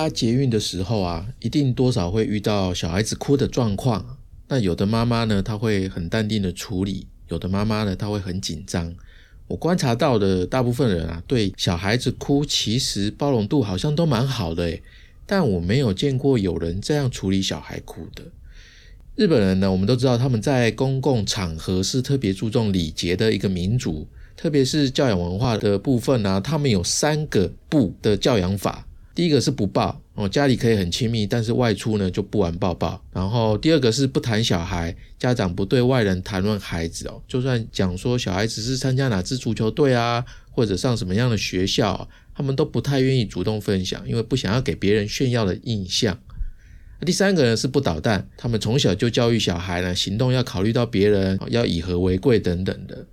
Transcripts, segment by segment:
我们搭捷运的时候啊，一定多少会遇到小孩子哭的状况。那有的妈妈呢，她会很淡定的处理；有的妈妈呢，她会很紧张。我观察到的大部分人啊，对小孩子哭其实包容度好像都蛮好的，但我没有见过有人这样处理小孩哭的。日本人呢，我们都知道他们在公共场合是特别注重礼节的一个民族，特别是教养文化的部分呢，他们有三个不的教养法。第一个是不抱哦，家里可以很亲密，但是外出呢就不玩抱抱。然后第二个是不谈小孩，家长不对外人谈论孩子哦，就算讲说小孩子是参加哪支足球队啊，或者上什么样的学校，他们都不太愿意主动分享，因为不想要给别人炫耀的印象。第三个呢是不捣蛋，他们从小就教育小孩呢，行动要考虑到别人，要以和为贵等等的。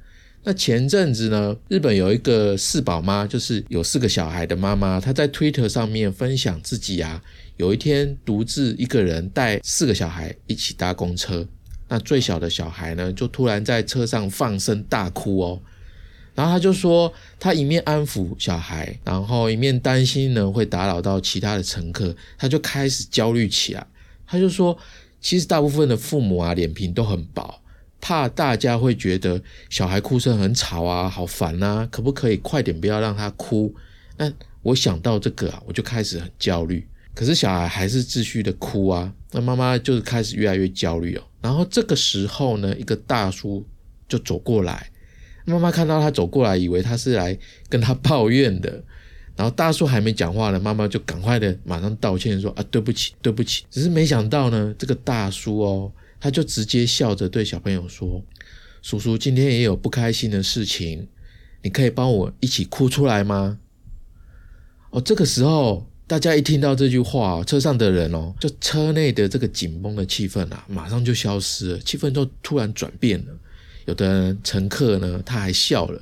那前阵子呢，日本有一个四宝妈，就是有四个小孩的妈妈，她在 Twitter 上面分享自己啊，有一天独自一个人带四个小孩一起搭公车，那最小的小孩呢，就突然在车上放声大哭哦，然后他就说，他一面安抚小孩，然后一面担心呢会打扰到其他的乘客，他就开始焦虑起来，他就说，其实大部分的父母啊，脸皮都很薄。怕大家会觉得小孩哭声很吵啊，好烦啊，可不可以快点不要让他哭？那我想到这个啊，我就开始很焦虑。可是小孩还是继续的哭啊，那妈妈就是开始越来越焦虑哦。然后这个时候呢，一个大叔就走过来，妈妈看到他走过来，以为他是来跟他抱怨的。然后大叔还没讲话呢，妈妈就赶快的马上道歉说啊，对不起，对不起。只是没想到呢，这个大叔哦。他就直接笑着对小朋友说：“叔叔今天也有不开心的事情，你可以帮我一起哭出来吗？”哦，这个时候大家一听到这句话，车上的人哦，就车内的这个紧绷的气氛啊，马上就消失了，气氛就突然转变了。有的乘客呢，他还笑了。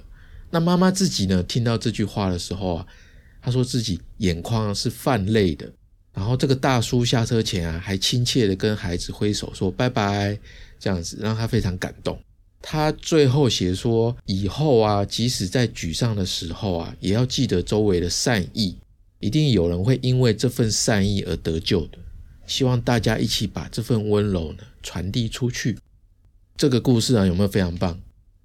那妈妈自己呢，听到这句话的时候啊，她说自己眼眶是泛泪的。然后这个大叔下车前啊，还亲切的跟孩子挥手说拜拜，这样子让他非常感动。他最后写说，以后啊，即使在沮丧的时候啊，也要记得周围的善意，一定有人会因为这份善意而得救的。希望大家一起把这份温柔呢传递出去。这个故事啊，有没有非常棒？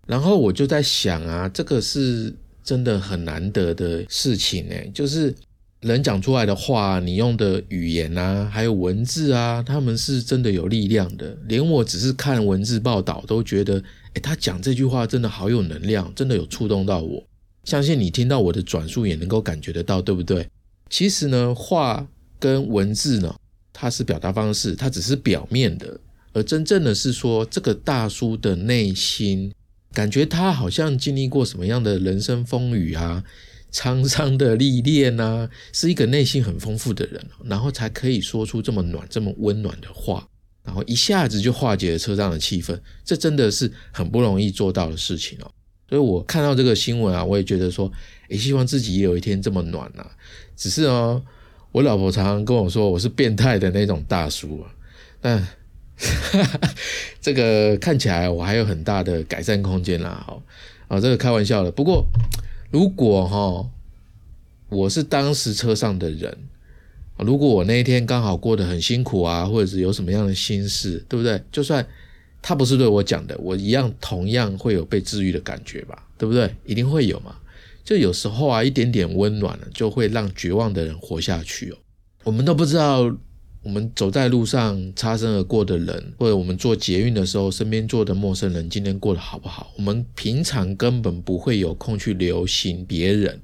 然后我就在想啊，这个是真的很难得的事情呢，就是。人讲出来的话，你用的语言啊，还有文字啊，他们是真的有力量的。连我只是看文字报道，都觉得，哎，他讲这句话真的好有能量，真的有触动到我。相信你听到我的转述也能够感觉得到，对不对？其实呢，话跟文字呢，它是表达方式，它只是表面的，而真正的是说这个大叔的内心，感觉他好像经历过什么样的人生风雨啊。沧桑的历练呐，是一个内心很丰富的人，然后才可以说出这么暖、这么温暖的话，然后一下子就化解了车上的气氛。这真的是很不容易做到的事情哦。所以我看到这个新闻啊，我也觉得说，也希望自己也有一天这么暖呐。只是哦，我老婆常常跟我说，我是变态的那种大叔啊。但 这个看起来我还有很大的改善空间啦。好，啊，这个开玩笑的。不过。如果哈，我是当时车上的人，如果我那一天刚好过得很辛苦啊，或者是有什么样的心事，对不对？就算他不是对我讲的，我一样同样会有被治愈的感觉吧，对不对？一定会有嘛。就有时候啊，一点点温暖，就会让绝望的人活下去哦。我们都不知道。我们走在路上擦身而过的人，或者我们坐捷运的时候，身边坐的陌生人，今天过得好不好？我们平常根本不会有空去留心别人，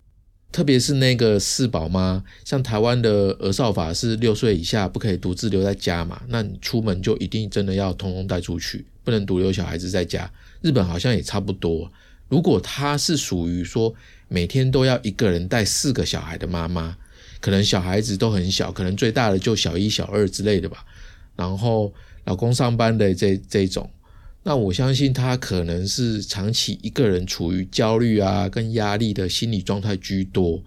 特别是那个四宝妈，像台湾的儿少法是六岁以下不可以独自留在家嘛？那你出门就一定真的要通通带出去，不能独留小孩子在家。日本好像也差不多。如果她是属于说每天都要一个人带四个小孩的妈妈。可能小孩子都很小，可能最大的就小一、小二之类的吧。然后老公上班的这这种，那我相信他可能是长期一个人处于焦虑啊跟压力的心理状态居多。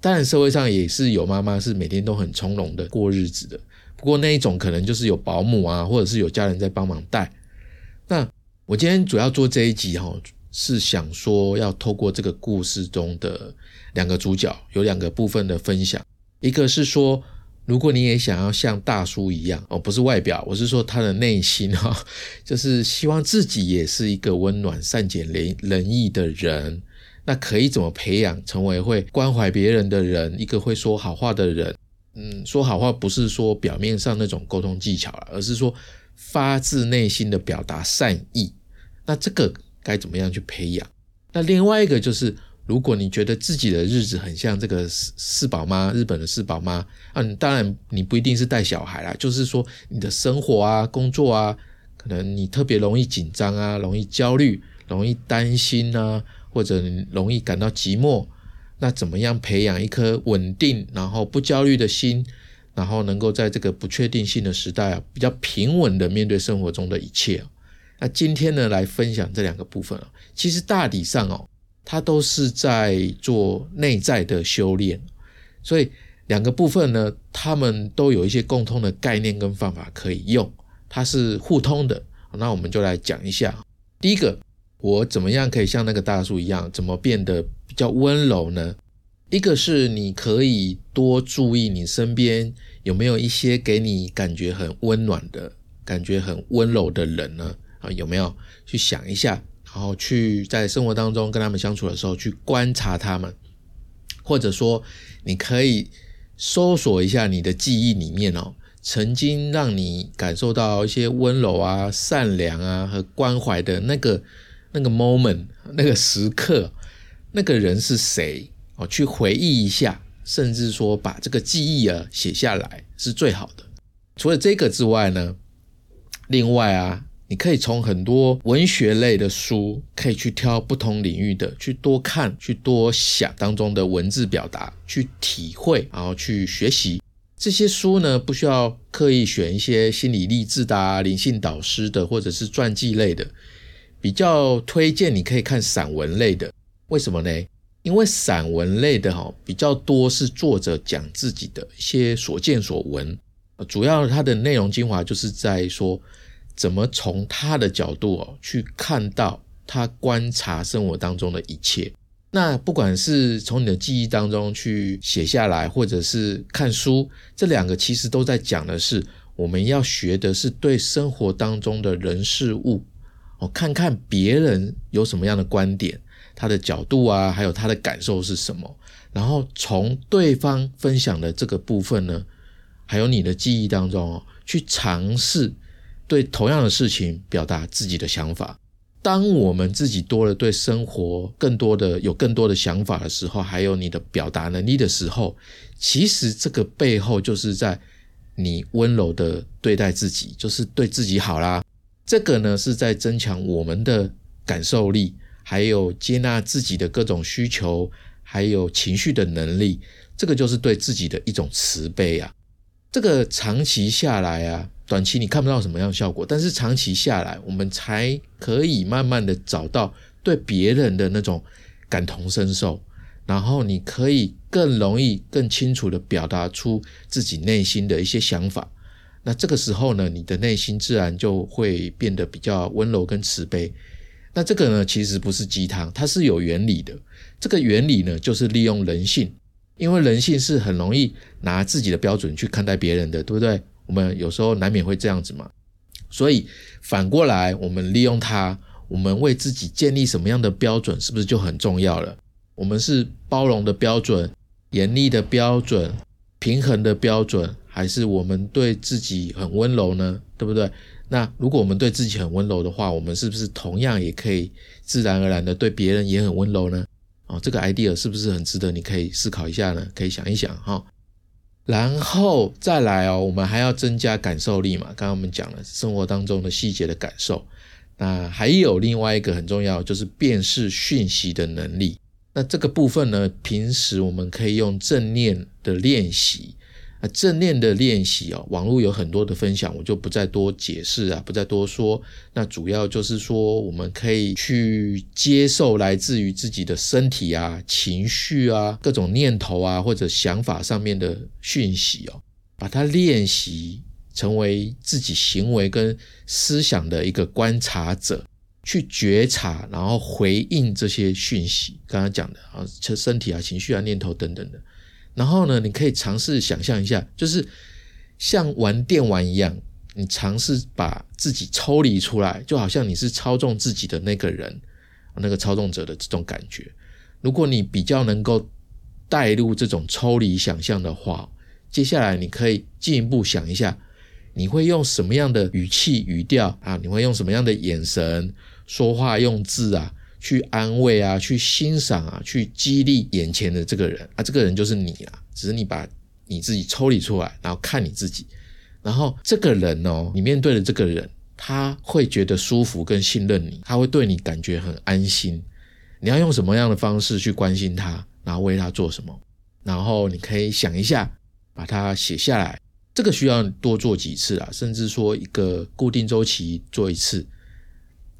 当然社会上也是有妈妈是每天都很从容的过日子的，不过那一种可能就是有保姆啊，或者是有家人在帮忙带。那我今天主要做这一集哈，是想说要透过这个故事中的两个主角，有两个部分的分享。一个是说，如果你也想要像大叔一样哦，不是外表，我是说他的内心哈，就是希望自己也是一个温暖、善解人人意的人。那可以怎么培养成为会关怀别人的人，一个会说好话的人？嗯，说好话不是说表面上那种沟通技巧了而是说发自内心的表达善意。那这个该怎么样去培养？那另外一个就是，如果你觉得自己的日子很像这个四四宝妈，日本的四宝妈，嗯，当然你不一定是带小孩啦，就是说你的生活啊、工作啊，可能你特别容易紧张啊，容易焦虑，容易担心啊，或者容易感到寂寞。那怎么样培养一颗稳定然后不焦虑的心，然后能够在这个不确定性的时代啊，比较平稳的面对生活中的一切那今天呢，来分享这两个部分啊，其实大体上哦，它都是在做内在的修炼，所以两个部分呢，他们都有一些共通的概念跟方法可以用，它是互通的。那我们就来讲一下，第一个，我怎么样可以像那个大树一样，怎么变得比较温柔呢？一个是你可以多注意你身边有没有一些给你感觉很温暖的感觉很温柔的人呢？啊，有没有去想一下，然后去在生活当中跟他们相处的时候去观察他们，或者说你可以搜索一下你的记忆里面哦，曾经让你感受到一些温柔啊、善良啊和关怀的那个那个 moment 那个时刻，那个人是谁哦？去回忆一下，甚至说把这个记忆啊写下来是最好的。除了这个之外呢，另外啊。你可以从很多文学类的书，可以去挑不同领域的，去多看，去多想当中的文字表达，去体会，然后去学习这些书呢，不需要刻意选一些心理励志的、啊、灵性导师的，或者是传记类的，比较推荐你可以看散文类的。为什么呢？因为散文类的哈比较多是作者讲自己的一些所见所闻，主要它的内容精华就是在说。怎么从他的角度哦去看到他观察生活当中的一切？那不管是从你的记忆当中去写下来，或者是看书，这两个其实都在讲的是我们要学的是对生活当中的人事物哦，看看别人有什么样的观点，他的角度啊，还有他的感受是什么，然后从对方分享的这个部分呢，还有你的记忆当中哦，去尝试。对同样的事情表达自己的想法。当我们自己多了对生活更多的有更多的想法的时候，还有你的表达能力的时候，其实这个背后就是在你温柔的对待自己，就是对自己好啦。这个呢是在增强我们的感受力，还有接纳自己的各种需求，还有情绪的能力。这个就是对自己的一种慈悲啊。这个长期下来啊。短期你看不到什么样效果，但是长期下来，我们才可以慢慢的找到对别人的那种感同身受，然后你可以更容易、更清楚的表达出自己内心的一些想法。那这个时候呢，你的内心自然就会变得比较温柔跟慈悲。那这个呢，其实不是鸡汤，它是有原理的。这个原理呢，就是利用人性，因为人性是很容易拿自己的标准去看待别人的，对不对？我们有时候难免会这样子嘛，所以反过来，我们利用它，我们为自己建立什么样的标准，是不是就很重要了？我们是包容的标准、严厉的标准、平衡的标准，还是我们对自己很温柔呢？对不对？那如果我们对自己很温柔的话，我们是不是同样也可以自然而然的对别人也很温柔呢？哦，这个 idea 是不是很值得你可以思考一下呢？可以想一想哈。然后再来哦，我们还要增加感受力嘛？刚刚我们讲了生活当中的细节的感受，那还有另外一个很重要，就是辨识讯息的能力。那这个部分呢，平时我们可以用正念的练习。啊，正念的练习哦，网络有很多的分享，我就不再多解释啊，不再多说。那主要就是说，我们可以去接受来自于自己的身体啊、情绪啊、各种念头啊或者想法上面的讯息哦，把它练习成为自己行为跟思想的一个观察者，去觉察，然后回应这些讯息。刚刚讲的啊，身体啊、情绪啊、念头等等的。然后呢，你可以尝试想象一下，就是像玩电玩一样，你尝试把自己抽离出来，就好像你是操纵自己的那个人，那个操纵者的这种感觉。如果你比较能够带入这种抽离想象的话，接下来你可以进一步想一下，你会用什么样的语气语调啊？你会用什么样的眼神说话用字啊？去安慰啊，去欣赏啊，去激励眼前的这个人啊，这个人就是你啊，只是你把你自己抽离出来，然后看你自己，然后这个人哦，你面对的这个人，他会觉得舒服跟信任你，他会对你感觉很安心。你要用什么样的方式去关心他，然后为他做什么？然后你可以想一下，把它写下来。这个需要多做几次啊，甚至说一个固定周期做一次。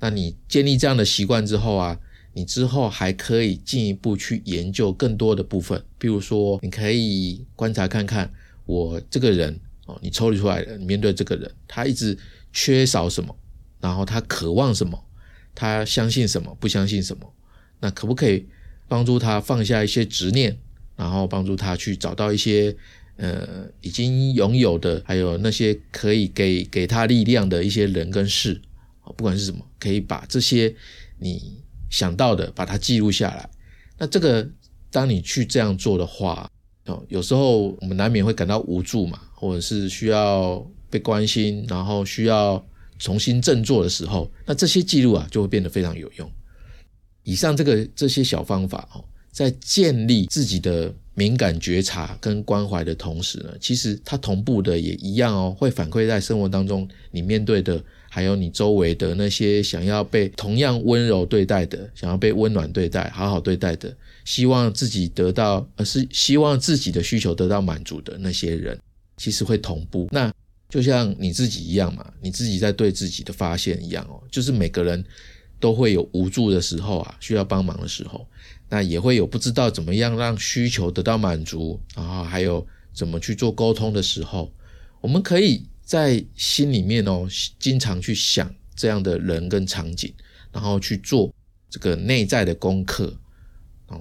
那你建立这样的习惯之后啊，你之后还可以进一步去研究更多的部分，比如说你可以观察看看我这个人哦，你抽离出来的，你面对这个人，他一直缺少什么，然后他渴望什么，他相信什么，不相信什么，那可不可以帮助他放下一些执念，然后帮助他去找到一些呃已经拥有的，还有那些可以给给他力量的一些人跟事。不管是什么，可以把这些你想到的把它记录下来。那这个，当你去这样做的话，哦，有时候我们难免会感到无助嘛，或者是需要被关心，然后需要重新振作的时候，那这些记录啊就会变得非常有用。以上这个这些小方法哦，在建立自己的敏感觉察跟关怀的同时呢，其实它同步的也一样哦，会反馈在生活当中你面对的。还有你周围的那些想要被同样温柔对待的，想要被温暖对待、好好对待的，希望自己得到，而是希望自己的需求得到满足的那些人，其实会同步。那就像你自己一样嘛，你自己在对自己的发现一样哦，就是每个人都会有无助的时候啊，需要帮忙的时候，那也会有不知道怎么样让需求得到满足，然后还有怎么去做沟通的时候，我们可以。在心里面哦，经常去想这样的人跟场景，然后去做这个内在的功课，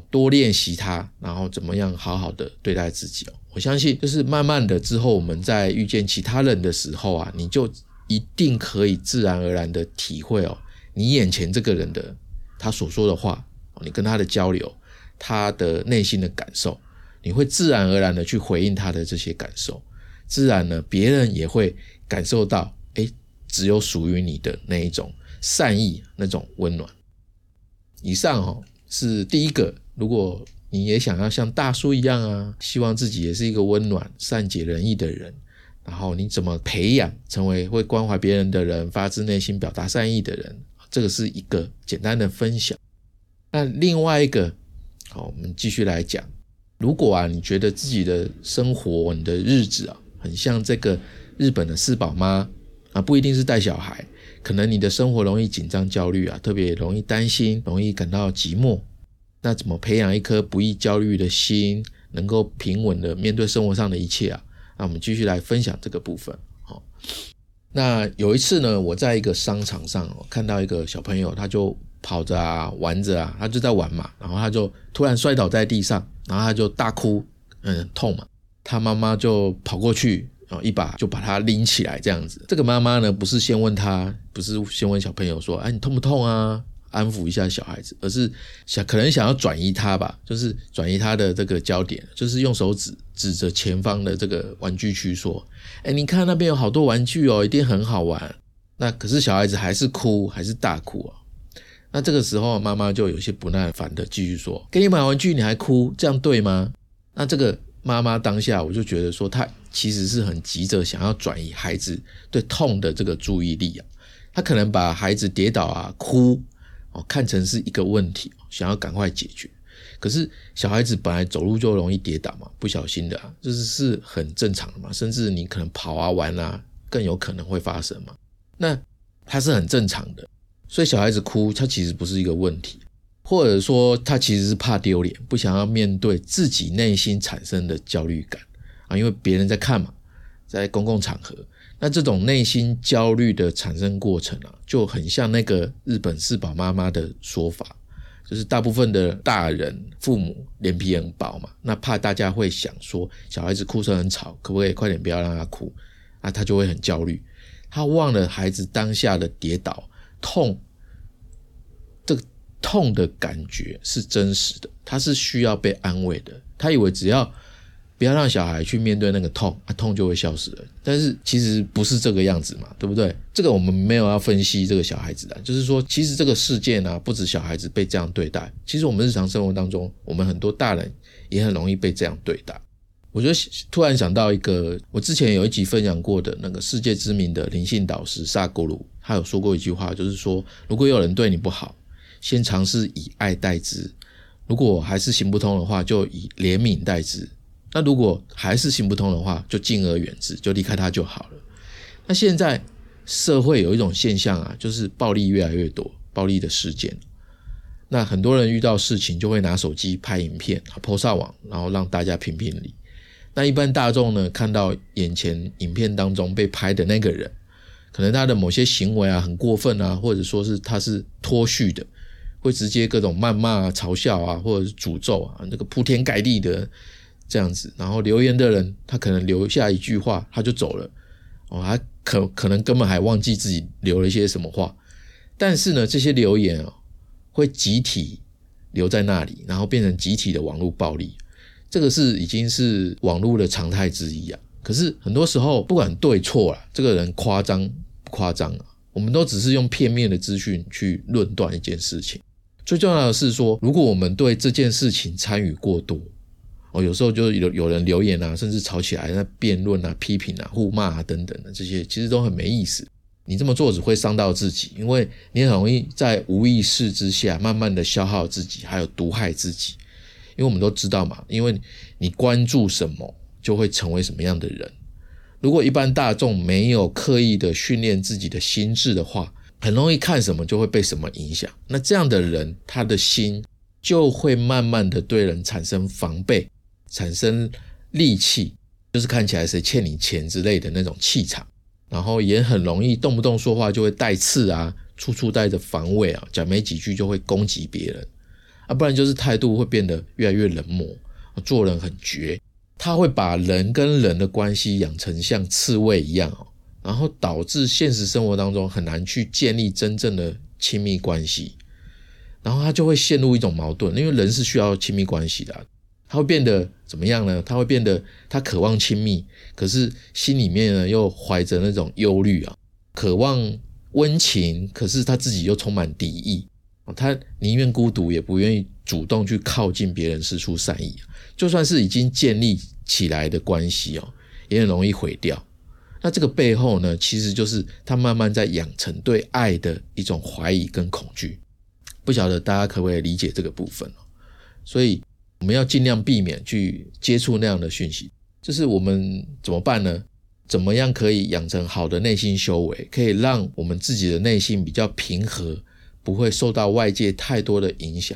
多练习它，然后怎么样好好的对待自己哦。我相信，就是慢慢的之后，我们在遇见其他人的时候啊，你就一定可以自然而然的体会哦，你眼前这个人的他所说的话，你跟他的交流，他的内心的感受，你会自然而然的去回应他的这些感受。自然呢，别人也会感受到，哎，只有属于你的那一种善意，那种温暖。以上哦是第一个，如果你也想要像大叔一样啊，希望自己也是一个温暖、善解人意的人，然后你怎么培养成为会关怀别人的人，发自内心表达善意的人？这个是一个简单的分享。那另外一个，好，我们继续来讲，如果啊，你觉得自己的生活、你的日子啊，很像这个日本的四宝妈啊，不一定是带小孩，可能你的生活容易紧张、焦虑啊，特别容易担心，容易感到寂寞。那怎么培养一颗不易焦虑的心，能够平稳的面对生活上的一切啊？那我们继续来分享这个部分。好，那有一次呢，我在一个商场上看到一个小朋友，他就跑着啊，玩着啊，他就在玩嘛，然后他就突然摔倒在地上，然后他就大哭，嗯，痛嘛。他妈妈就跑过去，然后一把就把他拎起来，这样子。这个妈妈呢，不是先问他，不是先问小朋友说：“哎，你痛不痛啊？”安抚一下小孩子，而是想可能想要转移他吧，就是转移他的这个焦点，就是用手指指着前方的这个玩具区说：“哎，你看那边有好多玩具哦，一定很好玩。”那可是小孩子还是哭，还是大哭啊。那这个时候妈妈就有些不耐烦的继续说：“给你买玩具你还哭，这样对吗？”那这个。妈妈当下，我就觉得说，她其实是很急着想要转移孩子对痛的这个注意力啊。她可能把孩子跌倒啊、哭哦看成是一个问题，想要赶快解决。可是小孩子本来走路就容易跌倒嘛，不小心的啊，这是是很正常的嘛。甚至你可能跑啊、玩啊，更有可能会发生嘛。那它是很正常的，所以小孩子哭，它其实不是一个问题。或者说，他其实是怕丢脸，不想要面对自己内心产生的焦虑感啊，因为别人在看嘛，在公共场合，那这种内心焦虑的产生过程啊，就很像那个日本四宝妈妈的说法，就是大部分的大人父母脸皮很薄嘛，那怕大家会想说小孩子哭声很吵，可不可以快点不要让他哭啊？他就会很焦虑，他忘了孩子当下的跌倒痛，这个痛的感觉是真实的，他是需要被安慰的，他以为只要。不要让小孩去面对那个痛，啊，痛就会消失了。但是其实不是这个样子嘛，对不对？这个我们没有要分析这个小孩子的，就是说，其实这个事件呢，不止小孩子被这样对待，其实我们日常生活当中，我们很多大人也很容易被这样对待。我就突然想到一个，我之前有一集分享过的那个世界知名的灵性导师萨古鲁，他有说过一句话，就是说，如果有人对你不好，先尝试以爱代之；如果还是行不通的话，就以怜悯代之。那如果还是行不通的话，就敬而远之，就离开他就好了。那现在社会有一种现象啊，就是暴力越来越多，暴力的事件。那很多人遇到事情就会拿手机拍影片，啊，抛上网，然后让大家评评理。那一般大众呢，看到眼前影片当中被拍的那个人，可能他的某些行为啊很过分啊，或者说是他是脱序的，会直接各种谩骂啊、嘲笑啊，或者是诅咒啊，那个铺天盖地的。这样子，然后留言的人，他可能留下一句话，他就走了，哦，他可可能根本还忘记自己留了一些什么话，但是呢，这些留言哦，会集体留在那里，然后变成集体的网络暴力，这个是已经是网络的常态之一啊。可是很多时候，不管对错啊，这个人夸张不夸张啊，我们都只是用片面的资讯去论断一件事情。最重要的是说，如果我们对这件事情参与过多。哦，有时候就有有人留言啊，甚至吵起来，那辩论啊、批评啊、互骂啊等等的这些，其实都很没意思。你这么做只会伤到自己，因为你很容易在无意识之下，慢慢的消耗自己，还有毒害自己。因为我们都知道嘛，因为你关注什么，就会成为什么样的人。如果一般大众没有刻意的训练自己的心智的话，很容易看什么就会被什么影响。那这样的人，他的心就会慢慢的对人产生防备。产生戾气，就是看起来谁欠你钱之类的那种气场，然后也很容易动不动说话就会带刺啊，处处带着防卫啊，讲没几句就会攻击别人啊，不然就是态度会变得越来越冷漠，做人很绝，他会把人跟人的关系养成像刺猬一样哦，然后导致现实生活当中很难去建立真正的亲密关系，然后他就会陷入一种矛盾，因为人是需要亲密关系的。他会变得怎么样呢？他会变得他渴望亲密，可是心里面呢又怀着那种忧虑啊，渴望温情，可是他自己又充满敌意他宁愿孤独，也不愿意主动去靠近别人，施出善意。就算是已经建立起来的关系哦，也很容易毁掉。那这个背后呢，其实就是他慢慢在养成对爱的一种怀疑跟恐惧。不晓得大家可不可以理解这个部分所以。我们要尽量避免去接触那样的讯息，就是我们怎么办呢？怎么样可以养成好的内心修为，可以让我们自己的内心比较平和，不会受到外界太多的影响。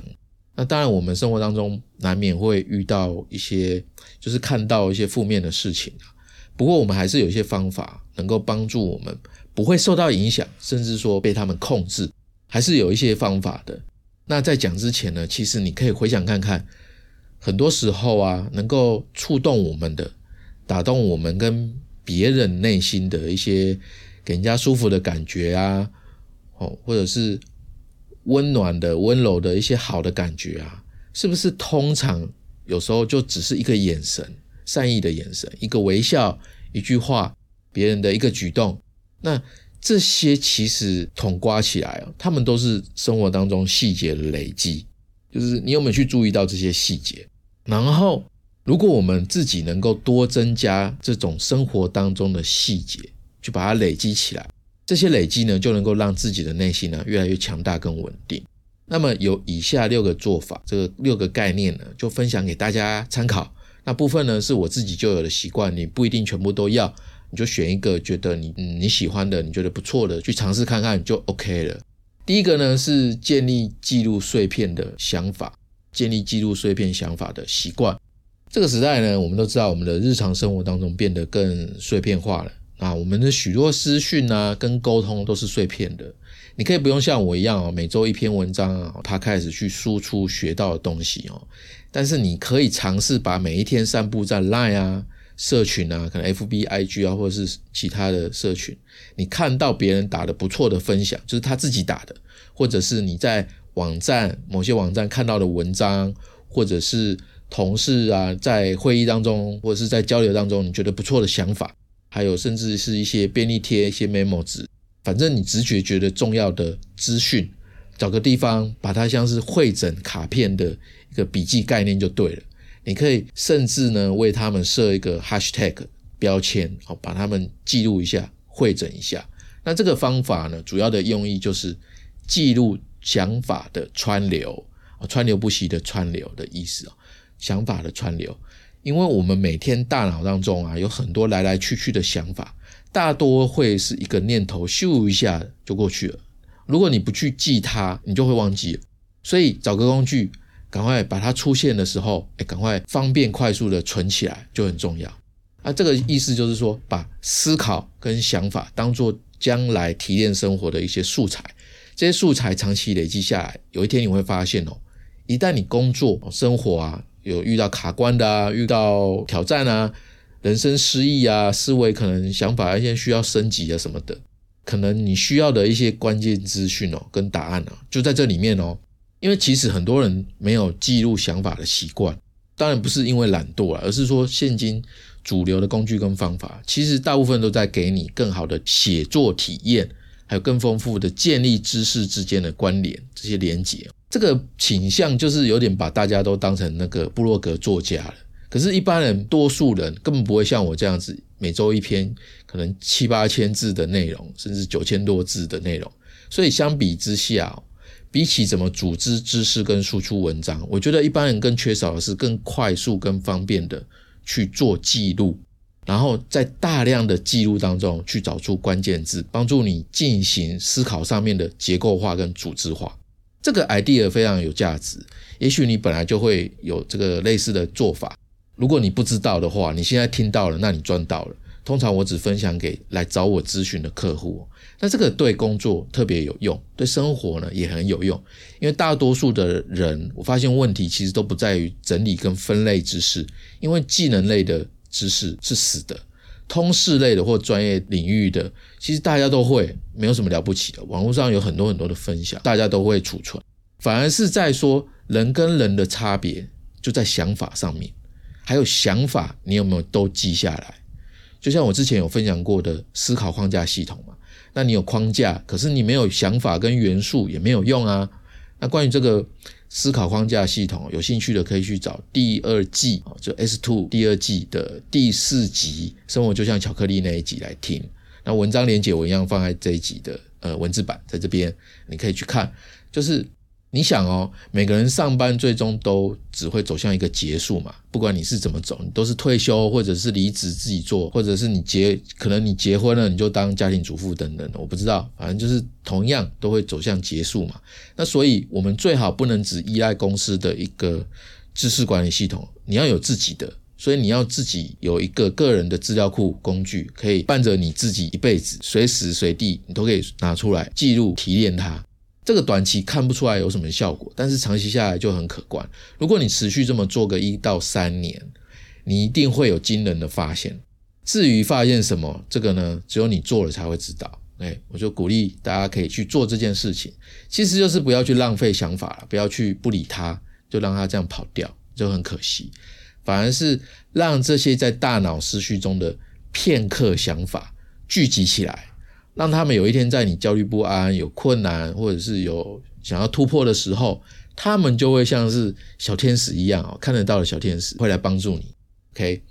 那当然，我们生活当中难免会遇到一些，就是看到一些负面的事情啊。不过，我们还是有一些方法能够帮助我们不会受到影响，甚至说被他们控制，还是有一些方法的。那在讲之前呢，其实你可以回想看看。很多时候啊，能够触动我们的、打动我们跟别人内心的一些给人家舒服的感觉啊，哦，或者是温暖的、温柔的一些好的感觉啊，是不是通常有时候就只是一个眼神、善意的眼神、一个微笑、一句话、别人的一个举动？那这些其实统刮起来啊，他们都是生活当中细节的累积。就是你有没有去注意到这些细节？然后，如果我们自己能够多增加这种生活当中的细节，去把它累积起来，这些累积呢，就能够让自己的内心呢越来越强大跟稳定。那么有以下六个做法，这个六个概念呢，就分享给大家参考。那部分呢是我自己就有的习惯，你不一定全部都要，你就选一个觉得你你喜欢的，你觉得不错的，去尝试看看就 OK 了。第一个呢是建立记录碎片的想法。建立记录碎片想法的习惯。这个时代呢，我们都知道，我们的日常生活当中变得更碎片化了。啊，我们的许多私讯啊跟沟通都是碎片的。你可以不用像我一样哦，每周一篇文章啊，他开始去输出学到的东西哦。但是你可以尝试把每一天散布在 Line 啊、社群啊，可能 FB、IG 啊，或者是其他的社群，你看到别人打的不错的分享，就是他自己打的，或者是你在网站某些网站看到的文章，或者是同事啊在会议当中或者是在交流当中你觉得不错的想法，还有甚至是一些便利贴、一些 memo 纸。反正你直觉觉得重要的资讯，找个地方把它像是会诊卡片的一个笔记概念就对了。你可以甚至呢为他们设一个 hashtag 标签，好把他们记录一下，会诊一下。那这个方法呢，主要的用意就是记录想法的川流，川流不息的川流的意思哦，想法的川流。因为我们每天大脑当中啊有很多来来去去的想法。大多会是一个念头，咻一下就过去了。如果你不去记它，你就会忘记了。所以找个工具，赶快把它出现的时候，哎，赶快方便快速的存起来，就很重要。啊，这个意思就是说，把思考跟想法当做将来提炼生活的一些素材。这些素材长期累积下来，有一天你会发现哦，一旦你工作、生活啊有遇到卡关的啊，遇到挑战啊。人生失意啊，思维可能想法一些需要升级啊什么的，可能你需要的一些关键资讯哦，跟答案啊，就在这里面哦。因为其实很多人没有记录想法的习惯，当然不是因为懒惰啊，而是说现今主流的工具跟方法，其实大部分都在给你更好的写作体验，还有更丰富的建立知识之间的关联这些连结。这个倾向就是有点把大家都当成那个布洛格作家了。可是，一般人，多数人根本不会像我这样子，每周一篇，可能七八千字的内容，甚至九千多字的内容。所以，相比之下，比起怎么组织知识跟输出文章，我觉得一般人更缺少的是更快速、更方便的去做记录，然后在大量的记录当中去找出关键字，帮助你进行思考上面的结构化跟组织化。这个 idea 非常有价值。也许你本来就会有这个类似的做法。如果你不知道的话，你现在听到了，那你赚到了。通常我只分享给来找我咨询的客户，那这个对工作特别有用，对生活呢也很有用。因为大多数的人，我发现问题其实都不在于整理跟分类知识，因为技能类的知识是死的，通识类的或专业领域的，其实大家都会，没有什么了不起的。网络上有很多很多的分享，大家都会储存，反而是在说人跟人的差别就在想法上面。还有想法，你有没有都记下来？就像我之前有分享过的思考框架系统嘛，那你有框架，可是你没有想法跟元素也没有用啊。那关于这个思考框架系统，有兴趣的可以去找第二季啊，就 S Two 第二季的第四集《生活就像巧克力》那一集来听。那文章连接我一样放在这一集的呃文字版，在这边你可以去看，就是。你想哦，每个人上班最终都只会走向一个结束嘛。不管你是怎么走，你都是退休，或者是离职自己做，或者是你结，可能你结婚了，你就当家庭主妇等等。我不知道，反正就是同样都会走向结束嘛。那所以，我们最好不能只依赖公司的一个知识管理系统，你要有自己的。所以你要自己有一个个人的资料库工具，可以伴着你自己一辈子，随时随地你都可以拿出来记录提炼它。这个短期看不出来有什么效果，但是长期下来就很可观。如果你持续这么做个一到三年，你一定会有惊人的发现。至于发现什么，这个呢，只有你做了才会知道。哎，我就鼓励大家可以去做这件事情，其实就是不要去浪费想法了，不要去不理它，就让它这样跑掉，就很可惜。反而是让这些在大脑思绪中的片刻想法聚集起来。让他们有一天在你焦虑不安、有困难，或者是有想要突破的时候，他们就会像是小天使一样哦，看得到的小天使会来帮助你。OK，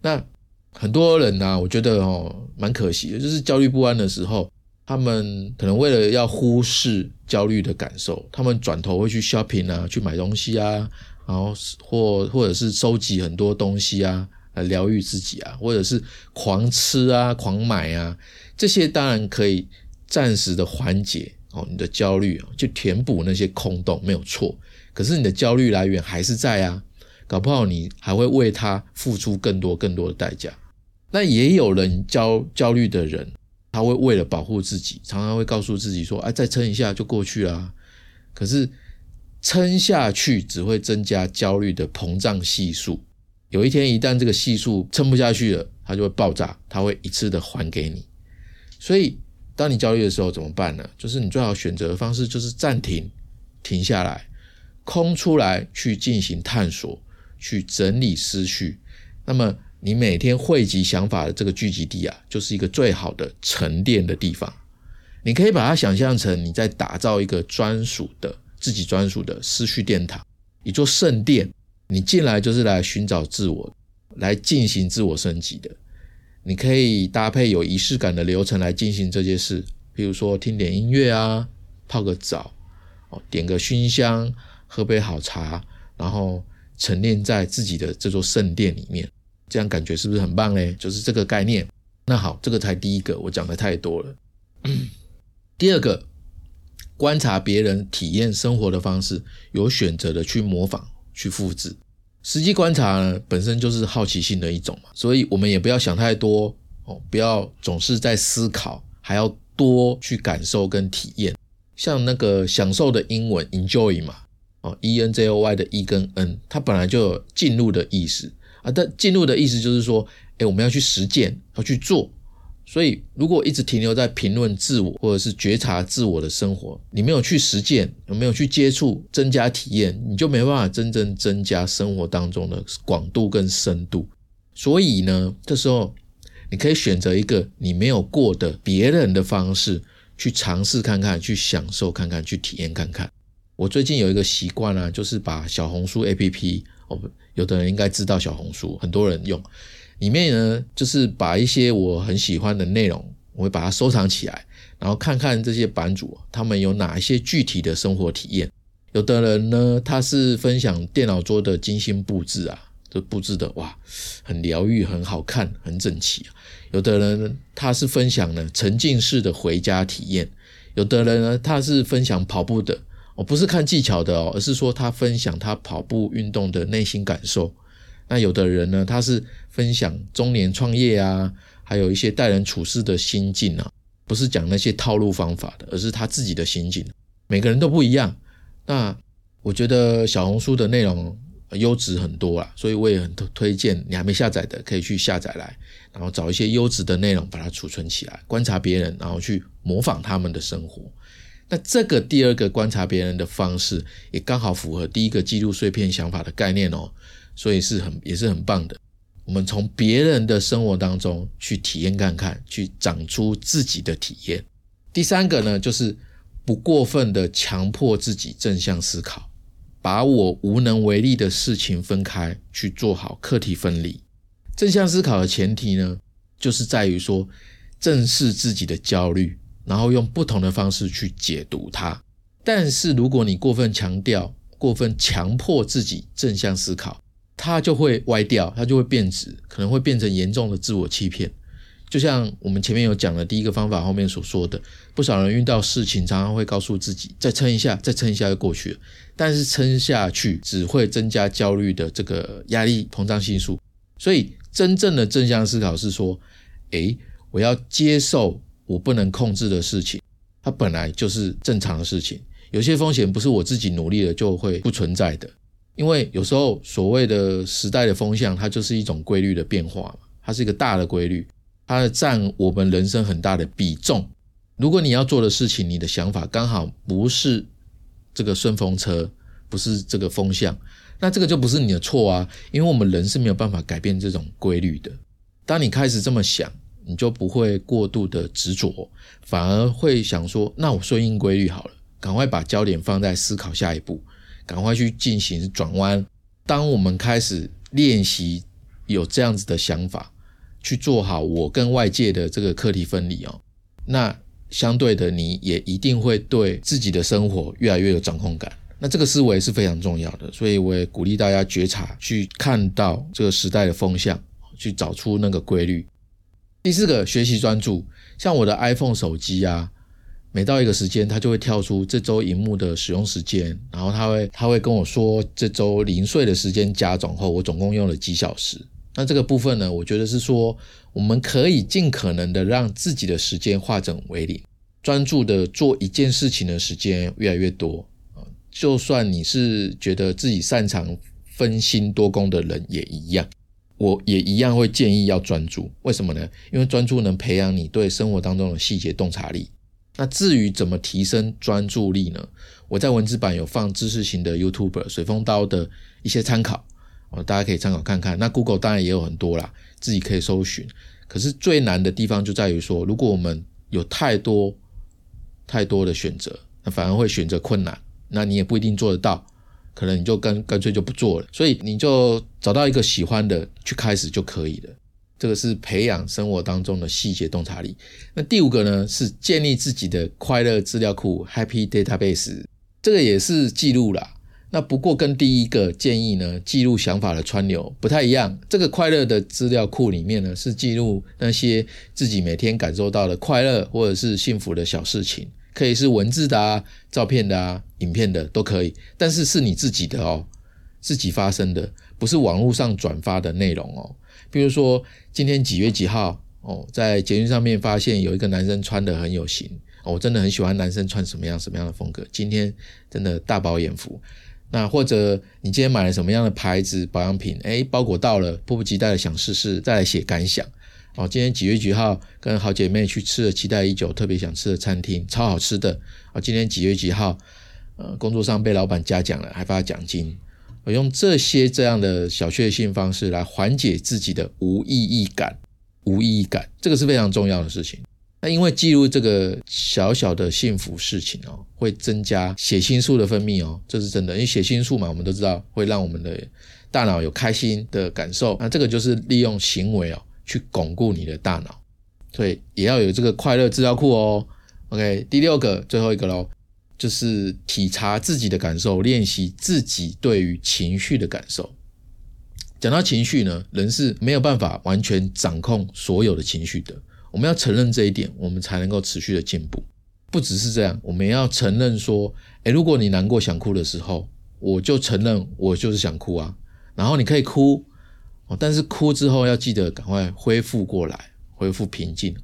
那很多人呢，我觉得哦，蛮可惜的，就是焦虑不安的时候，他们可能为了要忽视焦虑的感受，他们转头会去 shopping 啊，去买东西啊，然后或或者是收集很多东西啊。来疗愈自己啊，或者是狂吃啊、狂买啊，这些当然可以暂时的缓解哦你的焦虑啊，去填补那些空洞没有错。可是你的焦虑来源还是在啊，搞不好你还会为它付出更多更多的代价。那也有人焦焦虑的人，他会为了保护自己，常常会告诉自己说：“哎，再撑一下就过去了。”可是撑下去只会增加焦虑的膨胀系数。有一天，一旦这个系数撑不下去了，它就会爆炸，它会一次的还给你。所以，当你焦虑的时候怎么办呢？就是你最好选择的方式就是暂停，停下来，空出来去进行探索，去整理思绪。那么，你每天汇集想法的这个聚集地啊，就是一个最好的沉淀的地方。你可以把它想象成你在打造一个专属的、自己专属的思绪殿堂，一座圣殿。你进来就是来寻找自我，来进行自我升级的。你可以搭配有仪式感的流程来进行这件事，比如说听点音乐啊，泡个澡，哦，点个熏香，喝杯好茶，然后沉淀在自己的这座圣殿里面，这样感觉是不是很棒嘞？就是这个概念。那好，这个才第一个，我讲的太多了。第二个，观察别人体验生活的方式，有选择的去模仿。去复制，实际观察呢本身就是好奇心的一种嘛，所以我们也不要想太多哦，不要总是在思考，还要多去感受跟体验。像那个享受的英文 enjoy 嘛，哦，e n j o y 的 e 跟 n，它本来就有进入的意思啊，但进入的意思就是说，哎，我们要去实践，要去做。所以，如果一直停留在评论自我或者是觉察自我的生活，你没有去实践，有没有去接触、增加体验，你就没办法真正增加生活当中的广度跟深度。所以呢，这时候你可以选择一个你没有过的别人的方式去尝试看看，去享受看看，去体验看看。我最近有一个习惯啊，就是把小红书 APP，哦，有的人应该知道小红书，很多人用。里面呢，就是把一些我很喜欢的内容，我会把它收藏起来，然后看看这些版主他们有哪一些具体的生活体验。有的人呢，他是分享电脑桌的精心布置啊，这布置的哇，很疗愈，很好看，很整齐。有的人他是分享呢沉浸式的回家体验。有的人呢，他是分享跑步的，哦，不是看技巧的哦，而是说他分享他跑步运动的内心感受。那有的人呢，他是分享中年创业啊，还有一些待人处事的心境啊，不是讲那些套路方法的，而是他自己的心境。每个人都不一样。那我觉得小红书的内容优质很多啊，所以我也很推荐你还没下载的可以去下载来，然后找一些优质的内容把它储存起来，观察别人，然后去模仿他们的生活。那这个第二个观察别人的方式，也刚好符合第一个记录碎片想法的概念哦。所以是很也是很棒的。我们从别人的生活当中去体验看看，去长出自己的体验。第三个呢，就是不过分的强迫自己正向思考，把我无能为力的事情分开去做好课题分离。正向思考的前提呢，就是在于说正视自己的焦虑，然后用不同的方式去解读它。但是如果你过分强调、过分强迫自己正向思考，它就会歪掉，它就会变质，可能会变成严重的自我欺骗。就像我们前面有讲的第一个方法后面所说的，不少人遇到事情常常会告诉自己再撑一下，再撑一下就过去了。但是撑下去只会增加焦虑的这个压力膨胀系数。所以真正的正向思考是说，诶，我要接受我不能控制的事情，它本来就是正常的事情。有些风险不是我自己努力了就会不存在的。因为有时候所谓的时代的风向，它就是一种规律的变化嘛，它是一个大的规律，它占我们人生很大的比重。如果你要做的事情，你的想法刚好不是这个顺风车，不是这个风向，那这个就不是你的错啊。因为我们人是没有办法改变这种规律的。当你开始这么想，你就不会过度的执着，反而会想说：那我顺应规律好了，赶快把焦点放在思考下一步。赶快去进行转弯。当我们开始练习有这样子的想法，去做好我跟外界的这个课题分离哦，那相对的你也一定会对自己的生活越来越有掌控感。那这个思维是非常重要的，所以我也鼓励大家觉察，去看到这个时代的风向，去找出那个规律。第四个，学习专注，像我的 iPhone 手机啊。每到一个时间，它就会跳出这周荧幕的使用时间，然后它会它会跟我说这周零碎的时间加总后，我总共用了几小时。那这个部分呢，我觉得是说，我们可以尽可能的让自己的时间化整为零，专注的做一件事情的时间越来越多。就算你是觉得自己擅长分心多功的人也一样，我也一样会建议要专注。为什么呢？因为专注能培养你对生活当中的细节洞察力。那至于怎么提升专注力呢？我在文字版有放知识型的 YouTuber 水风刀的一些参考哦，大家可以参考看看。那 Google 当然也有很多啦，自己可以搜寻。可是最难的地方就在于说，如果我们有太多太多的选择，那反而会选择困难，那你也不一定做得到，可能你就干干脆就不做了。所以你就找到一个喜欢的去开始就可以了。这个是培养生活当中的细节洞察力。那第五个呢，是建立自己的快乐资料库 （Happy Database）。这个也是记录啦。那不过跟第一个建议呢，记录想法的川流不太一样。这个快乐的资料库里面呢，是记录那些自己每天感受到的快乐或者是幸福的小事情，可以是文字的啊、照片的啊、影片的都可以，但是是你自己的哦，自己发生的，不是网络上转发的内容哦。比如说，今天几月几号哦，在捷运上面发现有一个男生穿的很有型，我真的很喜欢男生穿什么样什么样的风格。今天真的大饱眼福。那或者你今天买了什么样的牌子保养品？哎，包裹到了，迫不及待的想试试，再来写感想。哦，今天几月几号跟好姐妹去吃了期待已久、特别想吃的餐厅，超好吃的。啊，今天几月几号？呃，工作上被老板嘉奖了，还发奖金。我用这些这样的小确幸方式来缓解自己的无意义感，无意义感，这个是非常重要的事情。那因为记录这个小小的幸福事情哦，会增加血清素的分泌哦，这是真的。因为血清素嘛，我们都知道会让我们的大脑有开心的感受。那这个就是利用行为哦，去巩固你的大脑，所以也要有这个快乐资料库哦。OK，第六个，最后一个喽。就是体察自己的感受，练习自己对于情绪的感受。讲到情绪呢，人是没有办法完全掌控所有的情绪的。我们要承认这一点，我们才能够持续的进步。不只是这样，我们要承认说，诶，如果你难过想哭的时候，我就承认我就是想哭啊。然后你可以哭，但是哭之后要记得赶快恢复过来，恢复平静。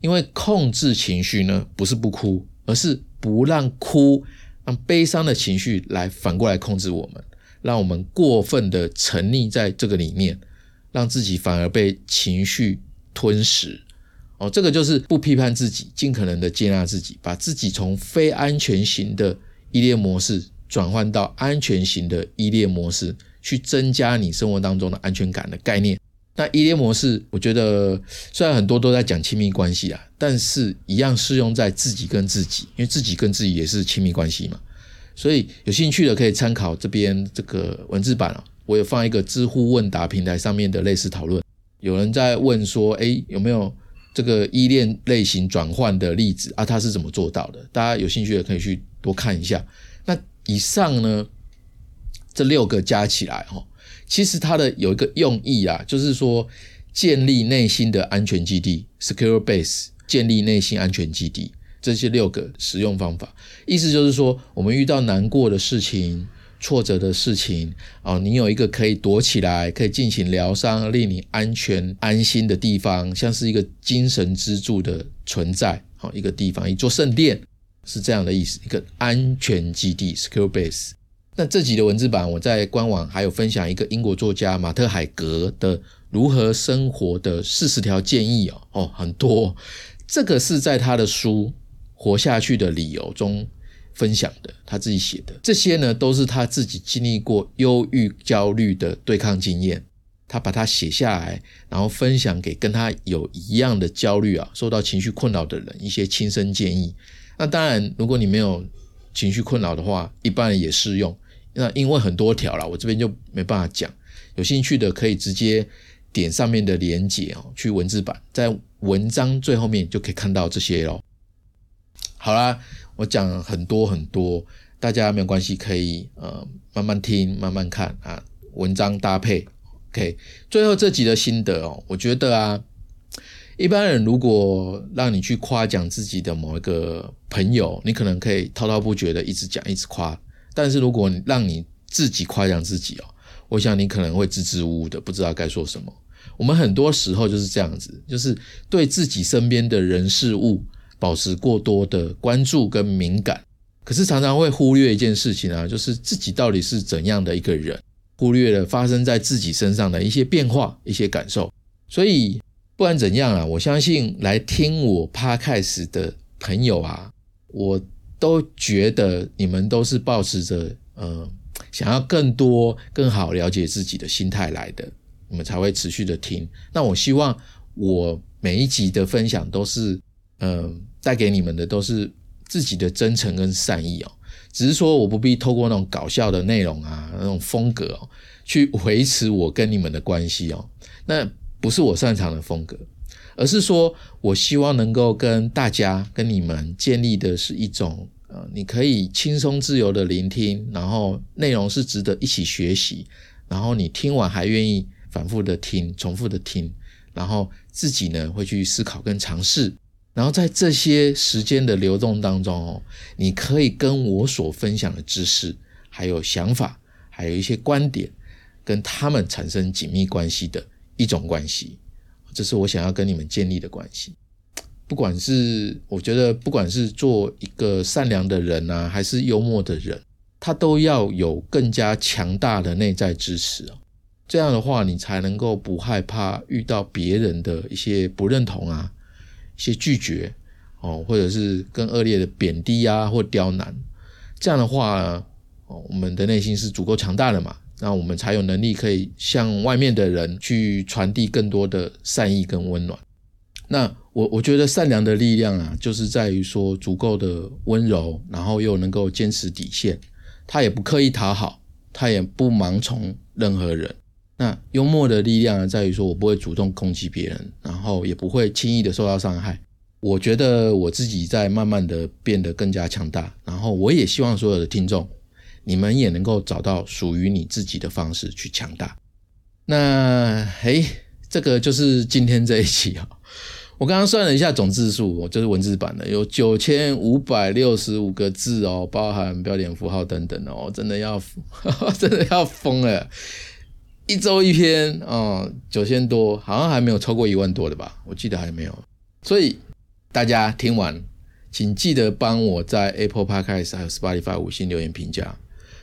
因为控制情绪呢，不是不哭，而是。不让哭，让悲伤的情绪来反过来控制我们，让我们过分的沉溺在这个里面，让自己反而被情绪吞噬。哦，这个就是不批判自己，尽可能的接纳自己，把自己从非安全型的依恋模式转换到安全型的依恋模式，去增加你生活当中的安全感的概念。那依恋模式，我觉得虽然很多都在讲亲密关系啊，但是一样适用在自己跟自己，因为自己跟自己也是亲密关系嘛。所以有兴趣的可以参考这边这个文字版啊，我有放一个知乎问答平台上面的类似讨论，有人在问说，哎，有没有这个依恋类型转换的例子啊？他是怎么做到的？大家有兴趣的可以去多看一下。那以上呢，这六个加起来哈。其实它的有一个用意啊，就是说建立内心的安全基地 （secure base），建立内心安全基地。这些六个使用方法，意思就是说，我们遇到难过的事情、挫折的事情啊，你有一个可以躲起来、可以进行疗伤、令你安全安心的地方，像是一个精神支柱的存在，好一个地方，一座圣殿，是这样的意思，一个安全基地 （secure base）。那这集的文字版，我在官网还有分享一个英国作家马特海格的如何生活的四十条建议哦哦，很多，这个是在他的书《活下去的理由》中分享的，他自己写的。这些呢，都是他自己经历过忧郁、焦虑的对抗经验，他把它写下来，然后分享给跟他有一样的焦虑啊、受到情绪困扰的人一些亲身建议。那当然，如果你没有情绪困扰的话，一般人也适用。那因为很多条了，我这边就没办法讲。有兴趣的可以直接点上面的连接哦，去文字版，在文章最后面就可以看到这些喽。好啦，我讲很多很多，大家没有关系，可以呃慢慢听，慢慢看啊。文章搭配，OK。最后这集的心得哦，我觉得啊，一般人如果让你去夸奖自己的某一个朋友，你可能可以滔滔不绝的一直讲，一直夸。但是如果让你自己夸奖自己哦，我想你可能会支支吾吾的，不知道该说什么。我们很多时候就是这样子，就是对自己身边的人事物保持过多的关注跟敏感，可是常常会忽略一件事情啊，就是自己到底是怎样的一个人，忽略了发生在自己身上的一些变化、一些感受。所以不管怎样啊，我相信来听我 podcast 的朋友啊，我都觉得你们都是保持着呃想要更多、更好了解自己的心态来的。你们才会持续的听。那我希望我每一集的分享都是，嗯，带给你们的都是自己的真诚跟善意哦。只是说我不必透过那种搞笑的内容啊，那种风格哦，去维持我跟你们的关系哦。那不是我擅长的风格，而是说我希望能够跟大家、跟你们建立的是一种，呃，你可以轻松自由的聆听，然后内容是值得一起学习，然后你听完还愿意。反复的听，重复的听，然后自己呢会去思考跟尝试，然后在这些时间的流动当中哦，你可以跟我所分享的知识、还有想法、还有一些观点，跟他们产生紧密关系的一种关系，这是我想要跟你们建立的关系。不管是我觉得，不管是做一个善良的人啊，还是幽默的人，他都要有更加强大的内在支持哦。这样的话，你才能够不害怕遇到别人的一些不认同啊，一些拒绝哦，或者是更恶劣的贬低啊或刁难。这样的话，哦，我们的内心是足够强大的嘛，那我们才有能力可以向外面的人去传递更多的善意跟温暖。那我我觉得善良的力量啊，就是在于说足够的温柔，然后又能够坚持底线。他也不刻意讨好，他也不盲从任何人。那幽默的力量呢，在于说我不会主动攻击别人，然后也不会轻易的受到伤害。我觉得我自己在慢慢的变得更加强大，然后我也希望所有的听众，你们也能够找到属于你自己的方式去强大。那诶，这个就是今天这一期啊。我刚刚算了一下总字数，我就是文字版的，有九千五百六十五个字哦，包含标点符号等等哦，真的要 真的要疯了。一周一篇啊，九千多，好像还没有超过一万多的吧？我记得还没有。所以大家听完，请记得帮我在 Apple Podcast 还有 Spotify 五星留言评价。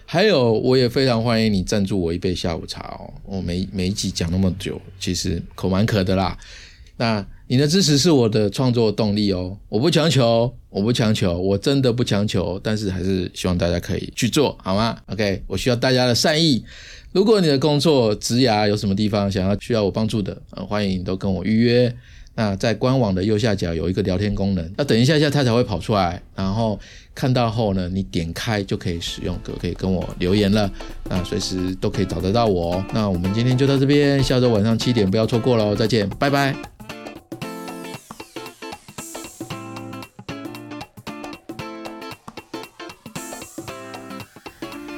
还有，我也非常欢迎你赞助我一杯下午茶哦。我每每一集讲那么久，其实口蛮渴的啦。那你的支持是我的创作动力哦。我不强求，我不强求，我真的不强求。但是还是希望大家可以去做好吗？OK，我需要大家的善意。如果你的工作职涯有什么地方想要需要我帮助的，呃，欢迎都跟我预约。那在官网的右下角有一个聊天功能，那等一下下它才会跑出来，然后看到后呢，你点开就可以使用，可可以跟我留言了。那随时都可以找得到我。那我们今天就到这边，下周晚上七点不要错过喽，再见，拜拜。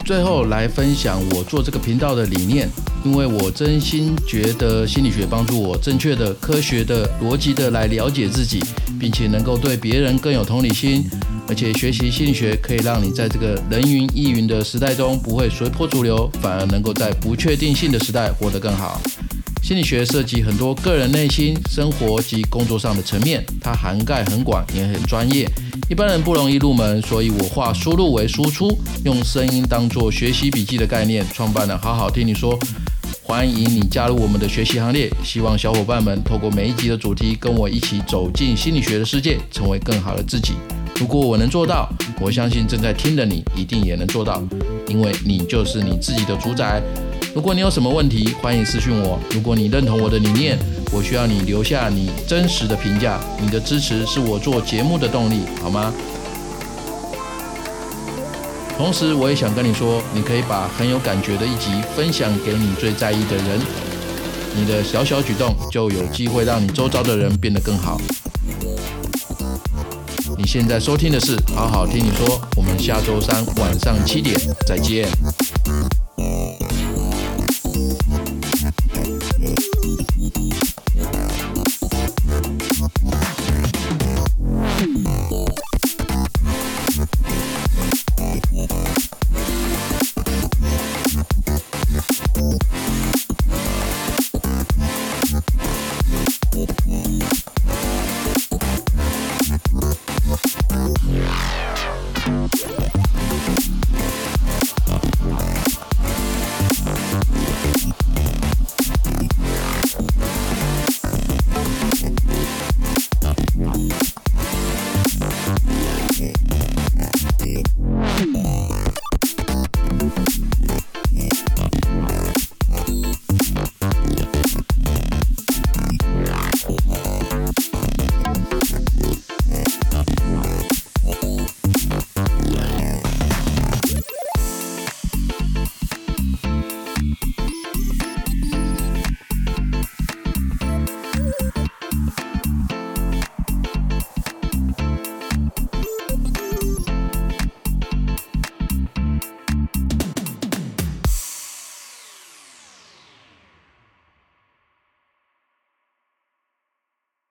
最后来分享我做这个频道的理念，因为我真心觉得心理学帮助我正确的、科学的、逻辑的来了解自己，并且能够对别人更有同理心，而且学习心理学可以让你在这个人云亦云的时代中不会随波逐流，反而能够在不确定性的时代活得更好。心理学涉及很多个人内心、生活及工作上的层面，它涵盖很广，也很专业。一般人不容易入门，所以我化输入为输出，用声音当做学习笔记的概念，创办了好好听你说。欢迎你加入我们的学习行列，希望小伙伴们透过每一集的主题，跟我一起走进心理学的世界，成为更好的自己。如果我能做到，我相信正在听的你一定也能做到，因为你就是你自己的主宰。如果你有什么问题，欢迎私讯我。如果你认同我的理念，我需要你留下你真实的评价。你的支持是我做节目的动力，好吗？同时，我也想跟你说，你可以把很有感觉的一集分享给你最在意的人。你的小小举动就有机会让你周遭的人变得更好。你现在收听的是《好好听你说》，我们下周三晚上七点再见。